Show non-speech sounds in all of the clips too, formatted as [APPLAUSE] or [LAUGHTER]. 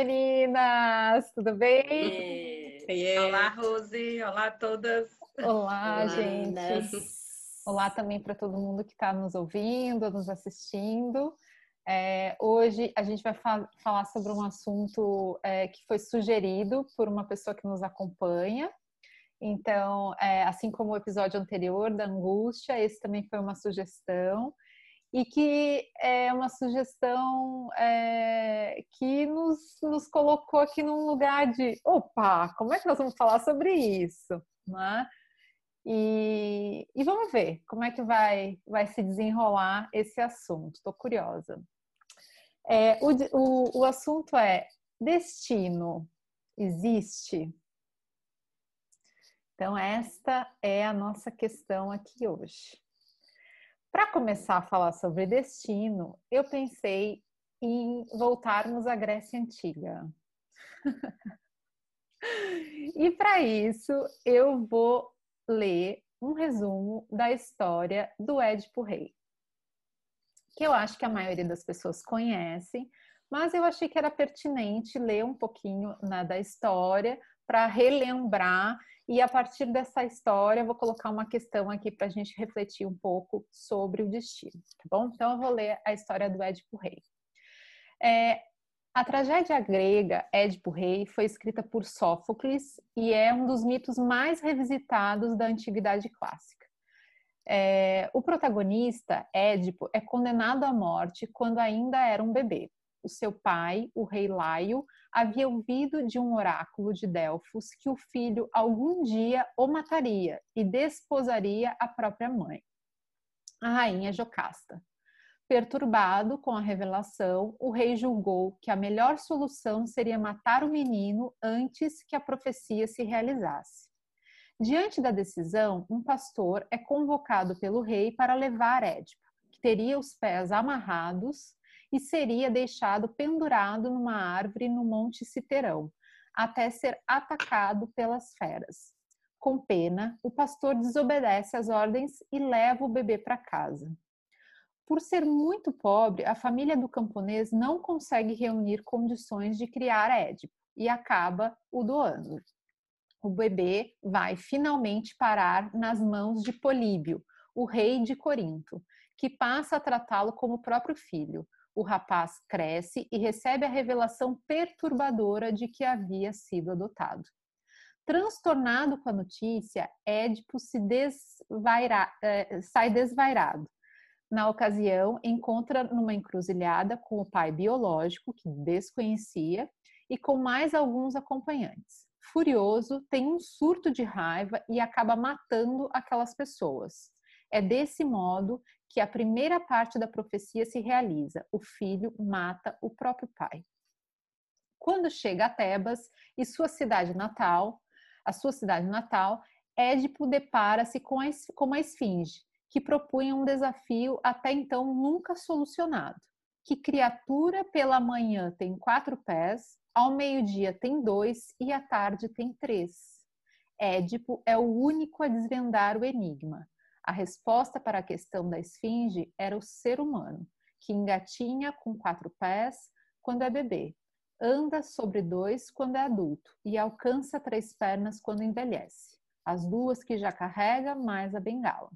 Olá, meninas! Tudo bem? E... Olá, Rose! Olá a todas! Olá, Olá gente! Meninas. Olá também para todo mundo que está nos ouvindo, nos assistindo. É, hoje a gente vai fa falar sobre um assunto é, que foi sugerido por uma pessoa que nos acompanha. Então, é, assim como o episódio anterior da angústia, esse também foi uma sugestão e que é uma sugestão é, que nos, nos colocou aqui num lugar de opa, como é que nós vamos falar sobre isso? Né? E, e vamos ver como é que vai, vai se desenrolar esse assunto. Estou curiosa. É, o, o, o assunto é destino existe? Então, esta é a nossa questão aqui hoje. Para começar a falar sobre destino, eu pensei em voltarmos à Grécia Antiga. [LAUGHS] e para isso, eu vou ler um resumo da história do Édipo Rei, que eu acho que a maioria das pessoas conhecem, mas eu achei que era pertinente ler um pouquinho né, da história para relembrar e a partir dessa história, vou colocar uma questão aqui para a gente refletir um pouco sobre o destino, tá bom? Então, eu vou ler a história do Édipo Rei. É, a tragédia grega Édipo Rei foi escrita por Sófocles e é um dos mitos mais revisitados da antiguidade clássica. É, o protagonista, Édipo, é condenado à morte quando ainda era um bebê. O seu pai, o rei Laio, havia ouvido de um oráculo de Delfos que o filho algum dia o mataria e desposaria a própria mãe, a rainha Jocasta. Perturbado com a revelação, o rei julgou que a melhor solução seria matar o menino antes que a profecia se realizasse. Diante da decisão, um pastor é convocado pelo rei para levar Édipo, que teria os pés amarrados e seria deixado pendurado numa árvore no Monte Citerão, até ser atacado pelas feras. Com pena, o pastor desobedece às ordens e leva o bebê para casa. Por ser muito pobre, a família do camponês não consegue reunir condições de criar Édipo e acaba o doando. O bebê vai finalmente parar nas mãos de Políbio, o rei de Corinto, que passa a tratá-lo como próprio filho, o rapaz cresce e recebe a revelação perturbadora de que havia sido adotado. Transtornado com a notícia, Édipo se desvaira, eh, sai desvairado. Na ocasião, encontra numa encruzilhada com o pai biológico, que desconhecia, e com mais alguns acompanhantes. Furioso, tem um surto de raiva e acaba matando aquelas pessoas. É desse modo que a primeira parte da profecia se realiza: o filho mata o próprio pai. Quando chega a Tebas e sua cidade natal, a sua cidade natal, Édipo depara-se com, com uma esfinge, que propunha um desafio até então nunca solucionado. Que criatura pela manhã tem quatro pés, ao meio-dia tem dois e à tarde tem três. Édipo é o único a desvendar o enigma. A resposta para a questão da esfinge era o ser humano, que engatinha com quatro pés quando é bebê, anda sobre dois quando é adulto e alcança três pernas quando envelhece, as duas que já carrega mais a bengala.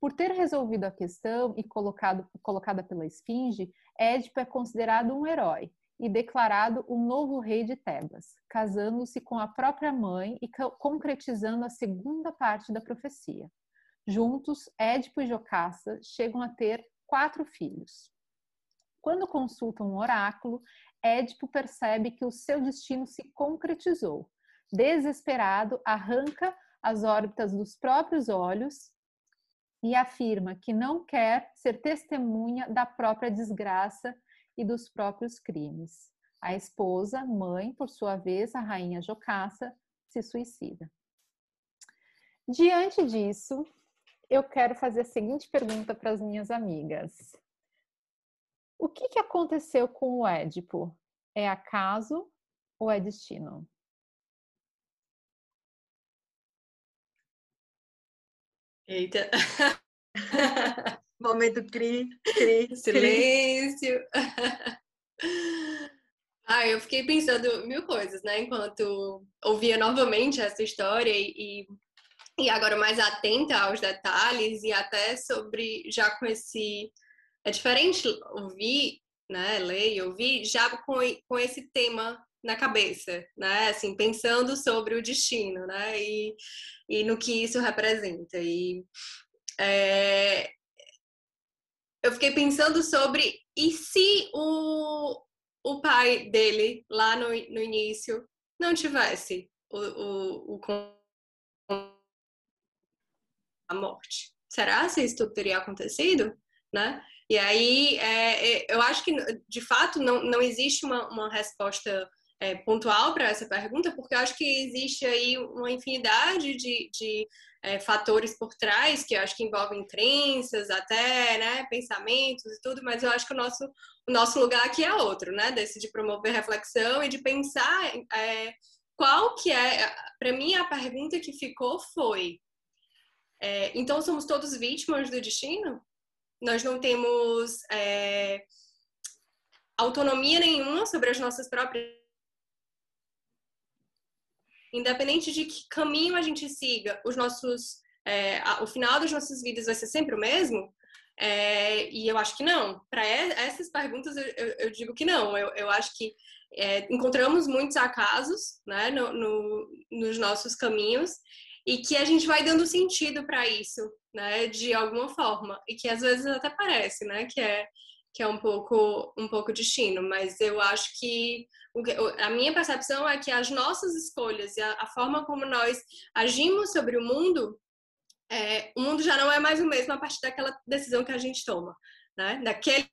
Por ter resolvido a questão e colocado, colocada pela esfinge, Édipo é considerado um herói e declarado o novo rei de Tebas, casando-se com a própria mãe e concretizando a segunda parte da profecia. Juntos, Édipo e Jocasta chegam a ter quatro filhos. Quando consultam um oráculo, Édipo percebe que o seu destino se concretizou. Desesperado, arranca as órbitas dos próprios olhos e afirma que não quer ser testemunha da própria desgraça e dos próprios crimes. A esposa, mãe, por sua vez, a rainha Jocasta, se suicida. Diante disso, eu quero fazer a seguinte pergunta para as minhas amigas. O que, que aconteceu com o Édipo? É acaso ou é destino? Eita! [LAUGHS] Momento cri, cri, silêncio. Ah, eu fiquei pensando mil coisas, né? Enquanto ouvia novamente essa história e, e agora mais atenta aos detalhes e até sobre já com esse é diferente ouvir, né, ler e ouvir já com, com esse tema na cabeça, né? Assim, pensando sobre o destino, né? E, e no que isso representa. E é, eu fiquei pensando sobre e se o, o pai dele lá no, no início não tivesse o, o, o a morte? Será se isso teria acontecido, né? E aí, é, é, eu acho que, de fato, não, não existe uma, uma resposta é, pontual para essa pergunta, porque eu acho que existe aí uma infinidade de, de é, fatores por trás, que eu acho que envolvem crenças, até, né, pensamentos e tudo, mas eu acho que o nosso, o nosso lugar aqui é outro, né, desse de promover reflexão e de pensar é, qual que é, para mim a pergunta que ficou foi, é, então somos todos vítimas do destino? Nós não temos é, autonomia nenhuma sobre as nossas próprias independente de que caminho a gente siga, os nossos, é, o final das nossas vidas vai ser sempre o mesmo? É, e eu acho que não. Para essas perguntas, eu, eu, eu, digo que não. Eu, eu acho que é, encontramos muitos acasos né, no, no, nos nossos caminhos e que a gente vai dando sentido para isso, né, de alguma forma. E que às vezes até parece, né, que é que é um pouco um pouco destino, mas eu acho que a minha percepção é que as nossas escolhas e a, forma como nós agimos sobre o mundo, é, o mundo já não é mais o mesmo a partir daquela decisão que a gente toma, né? Daquele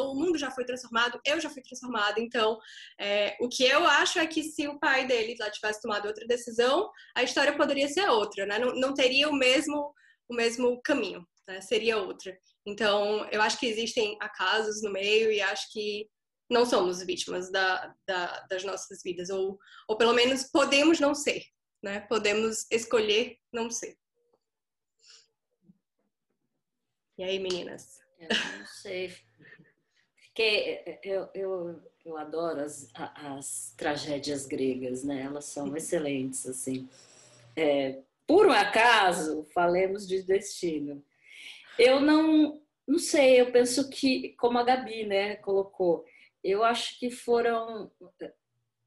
o mundo já foi transformado, eu já fui transformada. Então, é, o que eu acho é que se o pai dele já tivesse tomado outra decisão, a história poderia ser outra, né? Não, não teria o mesmo o mesmo caminho né? seria outra. Então, eu acho que existem acasos no meio e acho que não somos vítimas da, da, das nossas vidas, ou, ou pelo menos podemos não ser, né? Podemos escolher não ser. E aí, meninas? Eu não sei. Porque eu, eu, eu adoro as, as tragédias gregas, né? Elas são excelentes, assim. É, por um acaso, falemos de destino. Eu não, não sei, eu penso que, como a Gabi, né, colocou, eu acho que foram,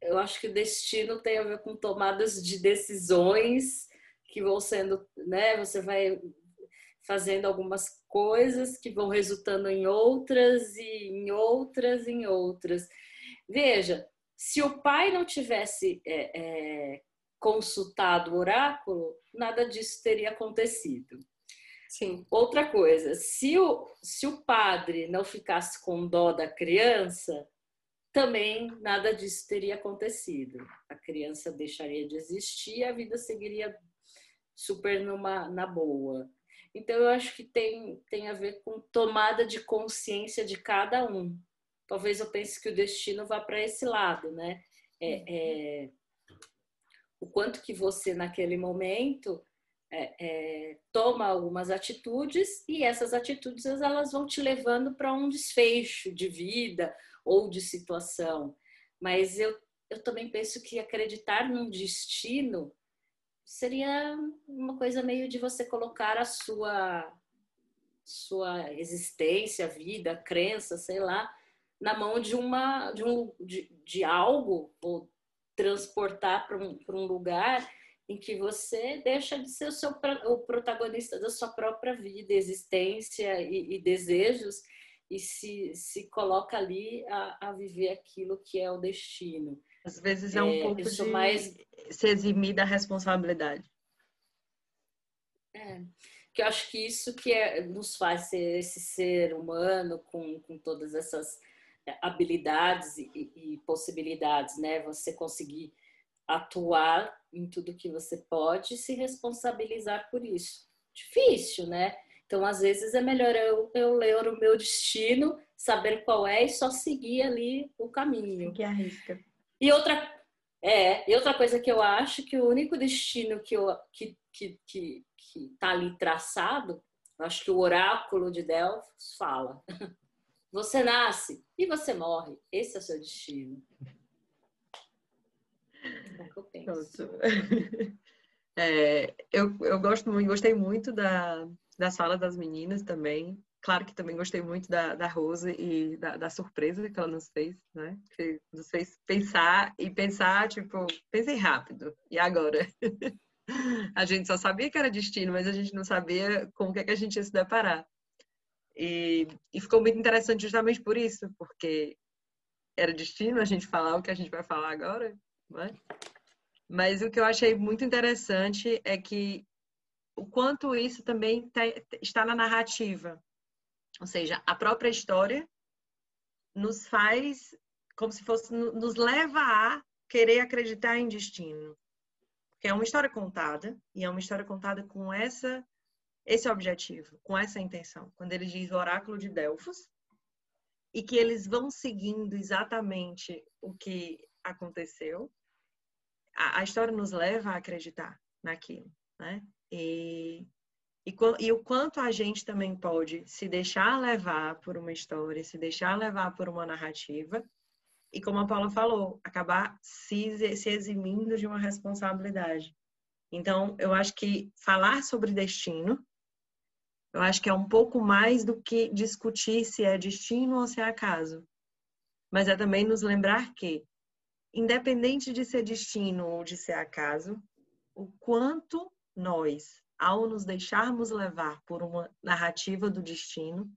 eu acho que o destino tem a ver com tomadas de decisões que vão sendo, né, você vai fazendo algumas coisas que vão resultando em outras e em outras e em outras. Veja, se o pai não tivesse é, é, consultado o oráculo, nada disso teria acontecido. Sim. Outra coisa, se o, se o padre não ficasse com dó da criança, também nada disso teria acontecido. A criança deixaria de existir e a vida seguiria super numa, na boa. Então, eu acho que tem, tem a ver com tomada de consciência de cada um. Talvez eu pense que o destino vá para esse lado, né? É, é, o quanto que você, naquele momento, é, é, toma algumas atitudes e essas atitudes elas vão te levando para um desfecho de vida ou de situação. Mas eu, eu também penso que acreditar num destino seria uma coisa meio de você colocar a sua sua existência, vida, crença, sei lá, na mão de uma de um de, de algo ou transportar para um, um lugar em que você deixa de ser o, seu, o protagonista da sua própria vida, existência e, e desejos e se, se coloca ali a, a, viver aquilo que é o destino. Às vezes é um é, pouco de mais... se eximir da responsabilidade. É, que eu acho que isso que é, nos faz ser esse ser humano com, com todas essas é, habilidades e, e possibilidades, né? Você conseguir atuar em tudo que você pode e se responsabilizar por isso. Difícil, né? Então, às vezes, é melhor eu, eu ler o meu destino, saber qual é e só seguir ali o caminho. Que arrisca. E outra, é, e outra coisa que eu acho que o único destino que eu, que, que, que, que tá ali traçado, acho que o oráculo de Delfos fala. [LAUGHS] Você nasce e você morre. Esse é o seu destino. É o que eu penso. [LAUGHS] É, eu, eu gosto gostei muito da, da sala das meninas também. Claro que também gostei muito da, da Rose e da, da surpresa que ela nos fez, né? Que nos fez pensar e pensar, tipo, pensei rápido. E agora? [LAUGHS] a gente só sabia que era destino, mas a gente não sabia com o que, é que a gente ia se deparar. E, e ficou muito interessante justamente por isso, porque era destino a gente falar o que a gente vai falar agora, né? Mas o que eu achei muito interessante é que o quanto isso também tá, está na narrativa. Ou seja, a própria história nos faz como se fosse nos leva a querer acreditar em destino. Porque é uma história contada e é uma história contada com essa esse objetivo, com essa intenção. Quando ele diz o oráculo de Delfos e que eles vão seguindo exatamente o que aconteceu, a, a história nos leva a acreditar naquilo, né? E, e, e, o quanto a gente também pode se deixar levar por uma história, se deixar levar por uma narrativa, e como a Paula falou, acabar se, se eximindo de uma responsabilidade. Então, eu acho que falar sobre destino eu acho que é um pouco mais do que discutir se é destino ou se é acaso. Mas é também nos lembrar que, independente de ser destino ou de ser acaso, o quanto nós, ao nos deixarmos levar por uma narrativa do destino,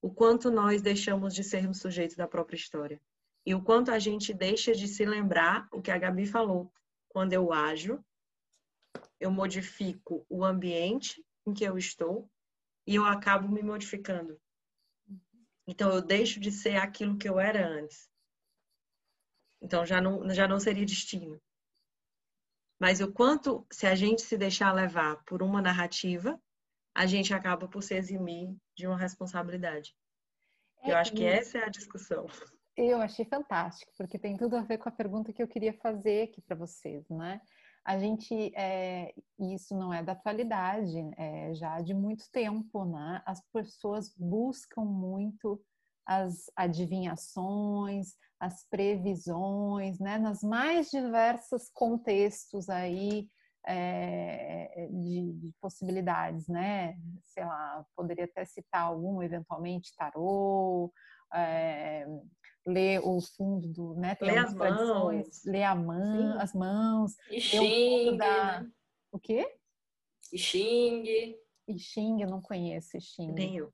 o quanto nós deixamos de sermos sujeitos da própria história. E o quanto a gente deixa de se lembrar o que a Gabi falou. Quando eu ajo, eu modifico o ambiente em que eu estou e eu acabo me modificando. Então eu deixo de ser aquilo que eu era antes. Então já não, já não seria destino. Mas o quanto, se a gente se deixar levar por uma narrativa, a gente acaba por se eximir de uma responsabilidade. É, eu acho que essa é a discussão. Eu achei fantástico, porque tem tudo a ver com a pergunta que eu queria fazer aqui para vocês, né? a gente, é, isso não é da atualidade, é já de muito tempo, né? As pessoas buscam muito as adivinhações, as previsões, né? Nas mais diversos contextos aí é, de, de, possibilidades, né? Sei lá, poderia até citar algum, eventualmente tarô, é, ler o fundo do, né? Ler as mãos. Ler a mão, as mãos. E xing. Da... Né? O quê? E xing. E xing, eu não conheço xing. Nem eu.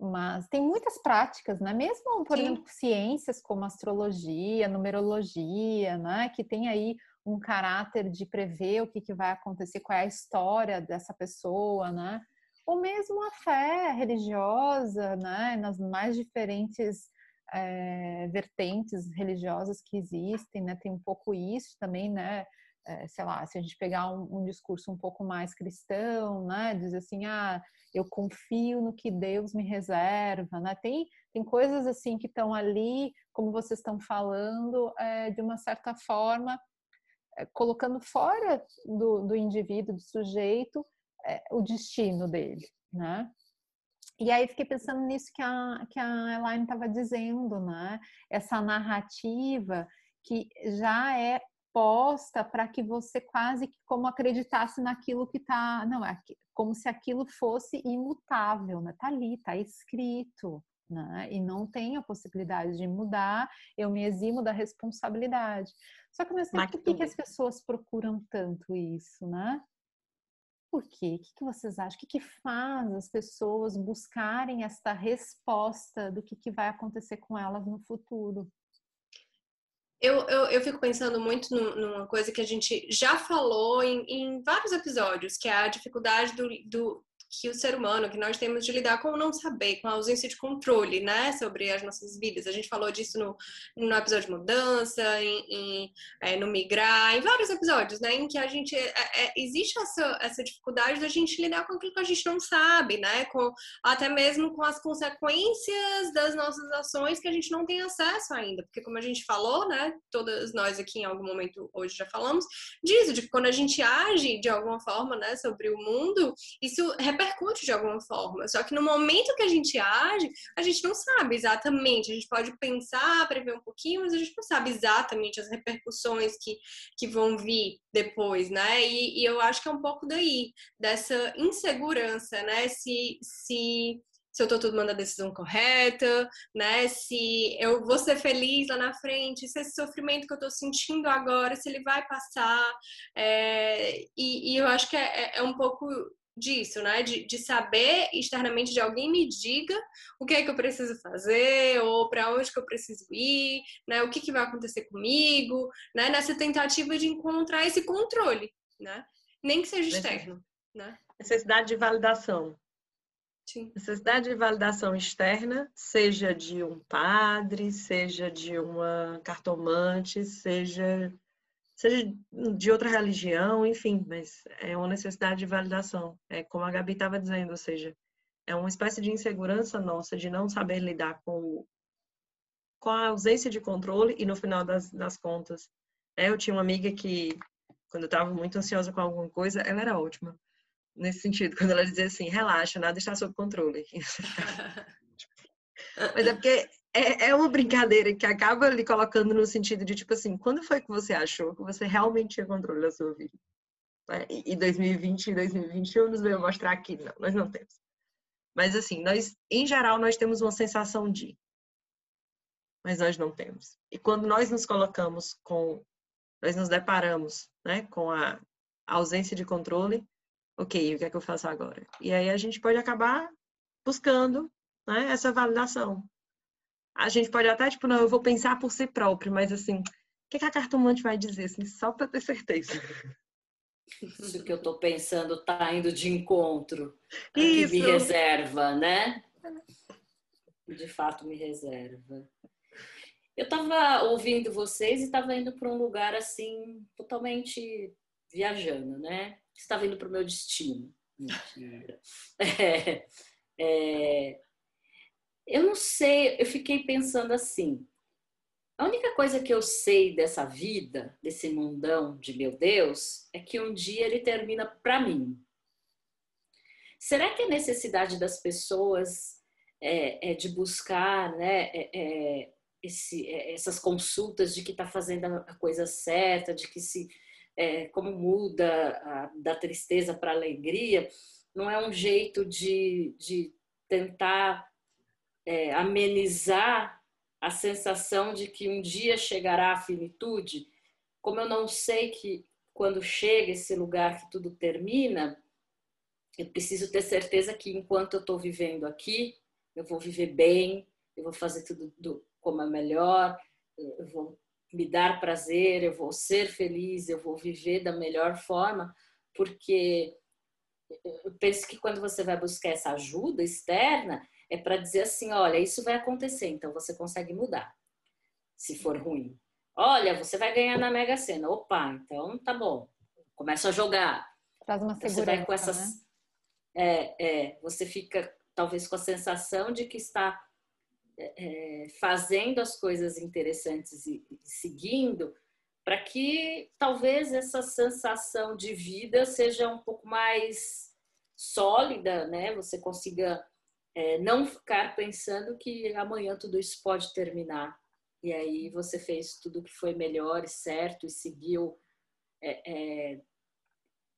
Mas tem muitas práticas, né? Mesmo, por Sim. exemplo, ciências como astrologia, numerologia, né? Que tem aí um caráter de prever o que, que vai acontecer, qual é a história dessa pessoa, né? Ou mesmo a fé religiosa, né? Nas mais diferentes é, vertentes religiosas que existem, né? Tem um pouco isso também, né? É, sei lá, se a gente pegar um, um, discurso um pouco mais cristão, né? Diz assim, ah, eu confio no que Deus me reserva, né? Tem, tem coisas assim que estão ali, como vocês estão falando, é, de uma certa forma, colocando fora do, do indivíduo, do sujeito, o destino dele, né? E aí fiquei pensando nisso que a, que a Elaine estava dizendo, né? Essa narrativa que já é posta para que você quase que como acreditasse naquilo que está, não é como se aquilo fosse imutável, né? Tá ali, tá escrito, né? E não tem a possibilidade de mudar. Eu me eximo da responsabilidade. Só que ao mesmo tempo, por que, que as pessoas procuram tanto isso, né? Por quê? O que, vocês acham? O que, faz as pessoas buscarem esta resposta do que, que vai acontecer com elas no futuro? Eu, eu, eu fico pensando muito numa coisa que a gente já falou em, em vários episódios, que é a dificuldade do, do, que o ser humano, que nós temos de lidar com o não saber, com a ausência de controle, né, sobre as nossas vidas. A gente falou disso no, no episódio de mudança, em, em é, no migrar, em vários episódios, né, em que a gente é, é, existe essa, essa dificuldade da gente lidar com aquilo que a gente não sabe, né, com até mesmo com as consequências das nossas ações que a gente não tem acesso ainda, porque como a gente falou, né, todas nós aqui em algum momento hoje já falamos disso, de que quando a gente age de alguma forma, né, sobre o mundo, isso repercute de alguma forma. Só que no momento que a gente age, a gente não sabe exatamente. A gente pode pensar, prever um pouquinho, mas a gente não sabe exatamente as repercussões que, que vão vir depois, né? E, e eu acho que é um pouco daí, dessa insegurança, né? Se, se se eu estou tomando a decisão correta, né? Se eu vou ser feliz lá na frente, se esse sofrimento que eu estou sentindo agora, se ele vai passar. É, e, e, eu acho que é, é, é um pouco disso, né? De, de, saber externamente de alguém me diga o que é que eu preciso fazer ou para onde que eu preciso ir, né? O que, que vai acontecer comigo, né? Nessa tentativa de encontrar esse controle, né? Nem que seja externo, né? Necessidade de validação. Sim. Necessidade de validação externa, seja de um padre, seja de uma cartomante, seja, seja de outra religião, enfim, mas é uma necessidade de validação. É como a Gabi estava dizendo, ou seja, é uma espécie de insegurança nossa de não saber lidar com, com a ausência de controle e no final das, das contas. É, eu tinha uma amiga que, quando eu estava muito ansiosa com alguma coisa, ela era ótima nesse sentido, quando ela dizia assim, relaxa, nada está sob controle. [LAUGHS] [LAUGHS] Mas é porque é, é uma brincadeira que acaba lhe colocando no sentido de, tipo assim, quando foi que você achou que você realmente tinha controle da sua vida? É, e 2020 e 2021 nos veio mostrar que não, nós não temos. Mas assim, nós, em geral, nós temos uma sensação de, mas nós não temos. E quando nós nos colocamos com, nós nos deparamos, né, com a ausência de controle, ok, o que é que eu faço agora? E aí a gente pode acabar buscando né, essa validação. A gente pode até, tipo, não, eu vou pensar por si próprio, mas assim, o que, é que a cartomante vai dizer, assim, só para ter certeza? Isso que eu estou pensando tá indo de encontro. Isso. Que me reserva, né? De fato, me reserva. Eu estava ouvindo vocês e estava indo para um lugar assim, totalmente viajando, né? estava indo para o meu destino. Mentira. [LAUGHS] É, é, eu não sei, eu fiquei pensando assim. A única coisa que eu sei dessa vida, desse mundão de meu Deus, é que um dia ele termina para mim. Será que a necessidade das pessoas é, é de buscar né, é, é esse, é, essas consultas de que está fazendo a coisa certa, de que se é, como muda a, da tristeza para alegria, não é um jeito de, de tentar é, amenizar a sensação de que um dia chegará a finitude. Como eu não sei que quando chega esse lugar que tudo termina, eu preciso ter certeza que enquanto eu estou vivendo aqui, eu vou viver bem, eu vou fazer tudo do, como é melhor, eu vou me dar prazer, eu vou ser feliz, eu vou viver da melhor forma, porque eu penso que quando você vai buscar essa ajuda externa, é para dizer assim: olha, isso vai acontecer, então você consegue mudar, se for ruim. Olha, você vai ganhar na Mega Sena. Opa, então tá bom. Começa a jogar. Traz uma segurança, você vai com essas. Né? É, é, você fica talvez com a sensação de que está é, fazendo as coisas interessantes e, e seguindo, para que talvez essa sensação de vida seja um pouco mais sólida, né? Você consiga é, não ficar pensando que amanhã tudo isso pode terminar. E aí você fez tudo que foi melhor e certo e seguiu é, é,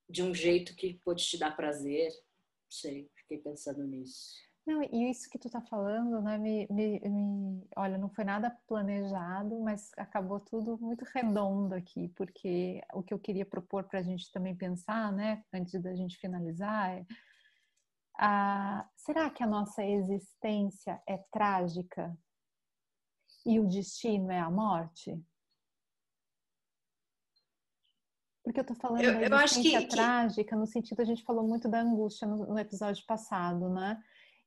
de um jeito que pôde te dar prazer. Não sei, fiquei pensando nisso. Não, e isso que tu tá falando, né, me, me, me, olha, não foi nada planejado, mas acabou tudo muito redondo aqui, porque o que eu queria propor para a gente também pensar, né, antes da gente finalizar, é a, será que a nossa existência é trágica e o destino é a morte? Porque eu tô falando eu, da existência que, trágica, no sentido, a gente falou muito da angústia no, no episódio passado, né?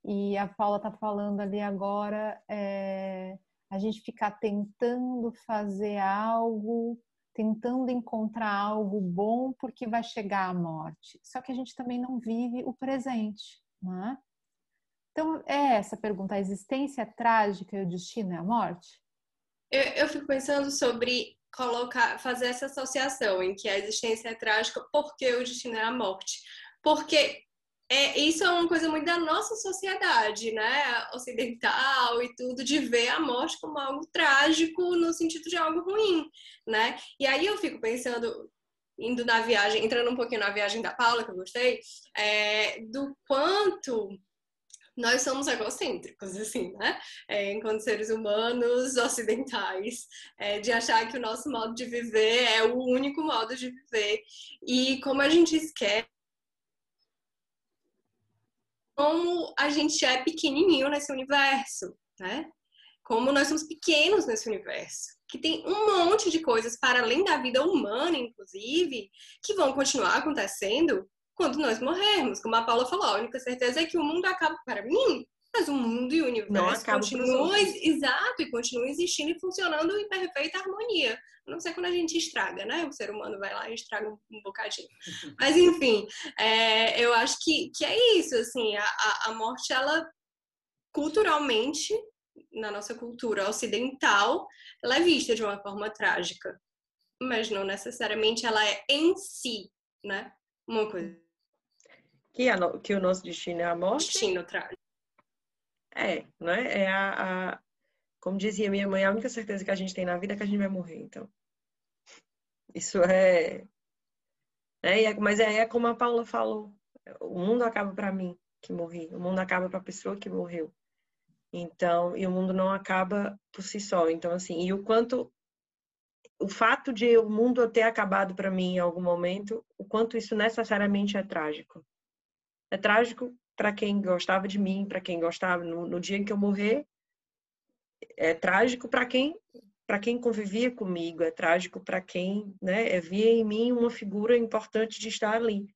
E a Paula está falando ali agora, é, a gente ficar tentando fazer algo, tentando encontrar algo bom porque vai chegar a morte. Só que a gente também não vive o presente, né? Então, é essa pergunta: a existência trágica e o destino é a morte? Eu, eu fico pensando sobre colocar, fazer essa associação em que a existência é trágica porque o destino é a morte. Porque é, isso é uma coisa muito da nossa sociedade, né, ocidental e tudo, de ver a morte como algo trágico no sentido de algo ruim, né? E aí eu fico pensando, indo na viagem, entrando um pouquinho na viagem da Paula, que eu gostei, é, do quanto nós somos egocêntricos, assim, né? É, enquanto seres humanos ocidentais, é, de achar que o nosso modo de viver é o único modo de viver. E como a gente esquece como a gente é pequenininho nesse universo, né? Como nós somos pequenos nesse universo, que tem um monte de coisas para além da vida humana, inclusive, que vão continuar acontecendo quando nós morrermos. Como a Paula falou, a única certeza é que o mundo acaba para mim, mas o mundo e o universo continuam exato e continuam existindo e funcionando em perfeita harmonia. A não sei quando a gente estraga, né? O ser humano vai lá e estraga um, um bocadinho. [LAUGHS] Mas enfim, é, eu acho que, que é isso, assim, a, a morte, ela culturalmente, na nossa cultura ocidental, ela é vista de uma forma trágica. Mas não necessariamente ela é em si, né? Uma coisa. Que, a, que o nosso destino é a morte? Destino trágico. É, né? É a, a, como dizia minha mãe, a única certeza que a gente tem na vida é que a gente vai morrer, então. Isso é, é mas é, é como a Paula falou, o mundo acaba para mim que morri, o mundo acaba para a pessoa que morreu. Então, e o mundo não acaba por si só. Então, assim, e o quanto o fato de o mundo ter acabado para mim em algum momento, o quanto isso necessariamente é trágico. É trágico para quem gostava de mim, para quem gostava no, no, dia em que eu morrer, é trágico para quem para quem convivia comigo, é trágico para quem né, via em mim uma figura importante de estar ali.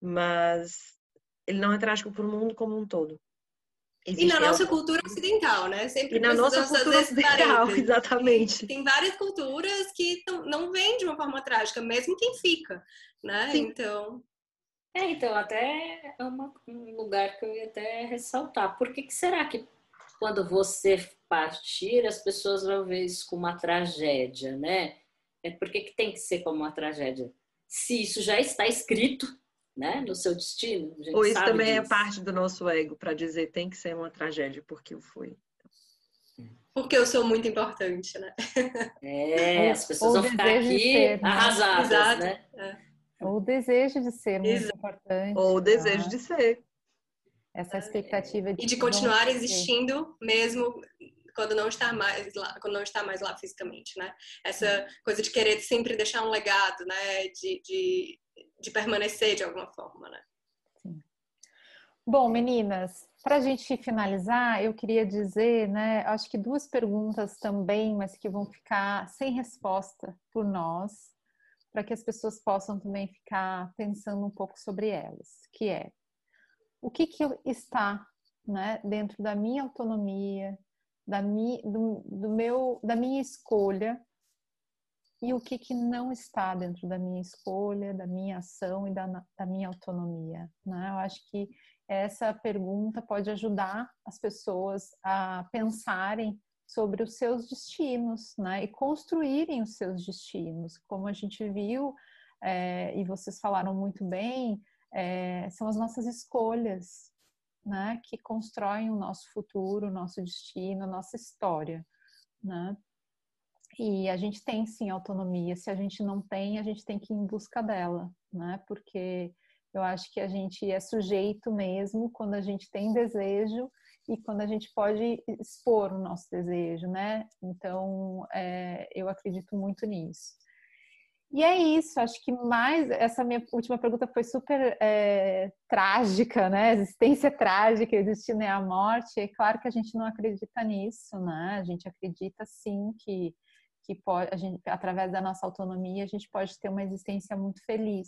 Mas ele não é trágico para o mundo como um todo. Existe e na nossa algo... cultura ocidental, né? Sempre e na nossa cultura ocidental, [LAUGHS] exatamente. Tem várias culturas que não vêm de uma forma trágica, mesmo quem fica, né? Sim. Então... É, então, até é uma, um lugar que eu ia até ressaltar. Por que, que será que quando você partir, as pessoas vão ver isso como uma tragédia, né? É por que, que tem que ser como uma tragédia? Se isso já está escrito, né, no seu destino. Ou isso também é disso. é parte do nosso ego para dizer tem que ser uma tragédia porque eu fui. Porque eu sou muito importante, né? É, as pessoas vão ficar aqui ser, né? arrasadas, Exato. né? É. Ou o desejo de ser muito Exato. importante. Ou o desejo né? de ser. Essa expectativa de, e de continuar existindo mesmo quando não está mais lá, quando não está mais lá fisicamente, né? Essa coisa de querer sempre deixar um legado, né? De, de, de permanecer de alguma forma, né? Bom, meninas, para a gente finalizar, eu queria dizer, né? Acho que duas perguntas também, mas que vão ficar sem resposta por nós, para que as pessoas possam também ficar pensando um pouco sobre elas, que é o que, que está né, dentro da minha autonomia, da, mi, do, do, meu, da minha escolha e o que, que não está dentro da minha escolha, da minha ação e da, da minha autonomia. Né? Eu acho que essa pergunta pode ajudar as pessoas a pensarem sobre os seus destinos, né? E construírem os seus destinos. Como a gente viu, é, e vocês falaram muito bem, é, são as nossas escolhas, né? Que constroem o nosso futuro, o nosso destino, a nossa história, né? E a gente tem sim autonomia. Se a gente não tem, a gente tem que ir em busca dela, né? Porque eu acho que a gente é sujeito mesmo quando a gente tem desejo e quando a gente pode expor o nosso desejo, né? Então, é, eu acredito muito nisso. E é isso, acho que mais. Essa minha última pergunta foi super é, trágica, né? Existência trágica, destino é a morte. É claro que a gente não acredita nisso, né? A gente acredita sim que, que pode, a gente, através da nossa autonomia, a gente pode ter uma existência muito feliz,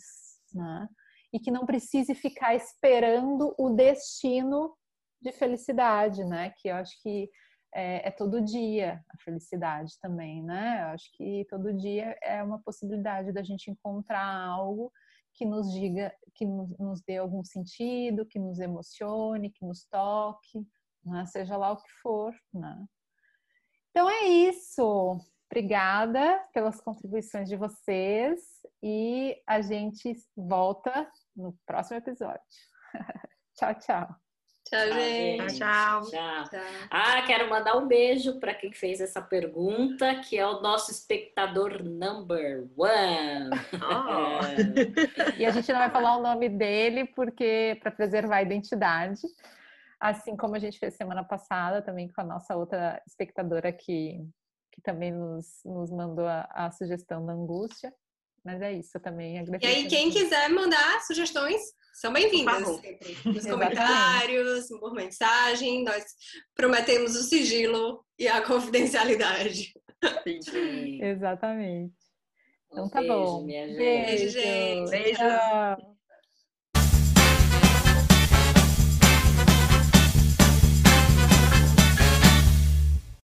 né? E que não precise ficar esperando o destino de felicidade, né? Que eu acho que é, é, todo dia a felicidade também, né? Eu acho que todo dia é uma possibilidade da gente encontrar algo que nos diga, que nos, nos dê algum sentido, que nos emocione, que nos toque, né? seja lá o que for, né? Então é isso. Obrigada pelas contribuições de vocês e a gente volta no próximo episódio. [LAUGHS] tchau, tchau. Tchau, gente. Tchau, Tchau. Tchau. Ah, quero mandar um beijo para quem fez essa pergunta, que é o nosso espectador number one. Oh. [LAUGHS] E a gente não vai falar o nome dele porque para preservar a identidade, assim como a gente fez semana passada também com a nossa outra espectadora que, que também nos, nos mandou a, a sugestão da angústia. Mas é isso, eu também E aí, quem quiser mandar sugestões, são bem-vindas sempre. Nos [LAUGHS] Exatamente. comentários, por mensagem. Nós prometemos o sigilo e a confidencialidade. Exatamente. Um Então tá beijo, bom. minha gente. Beijo, gente. Beijo. Tchau.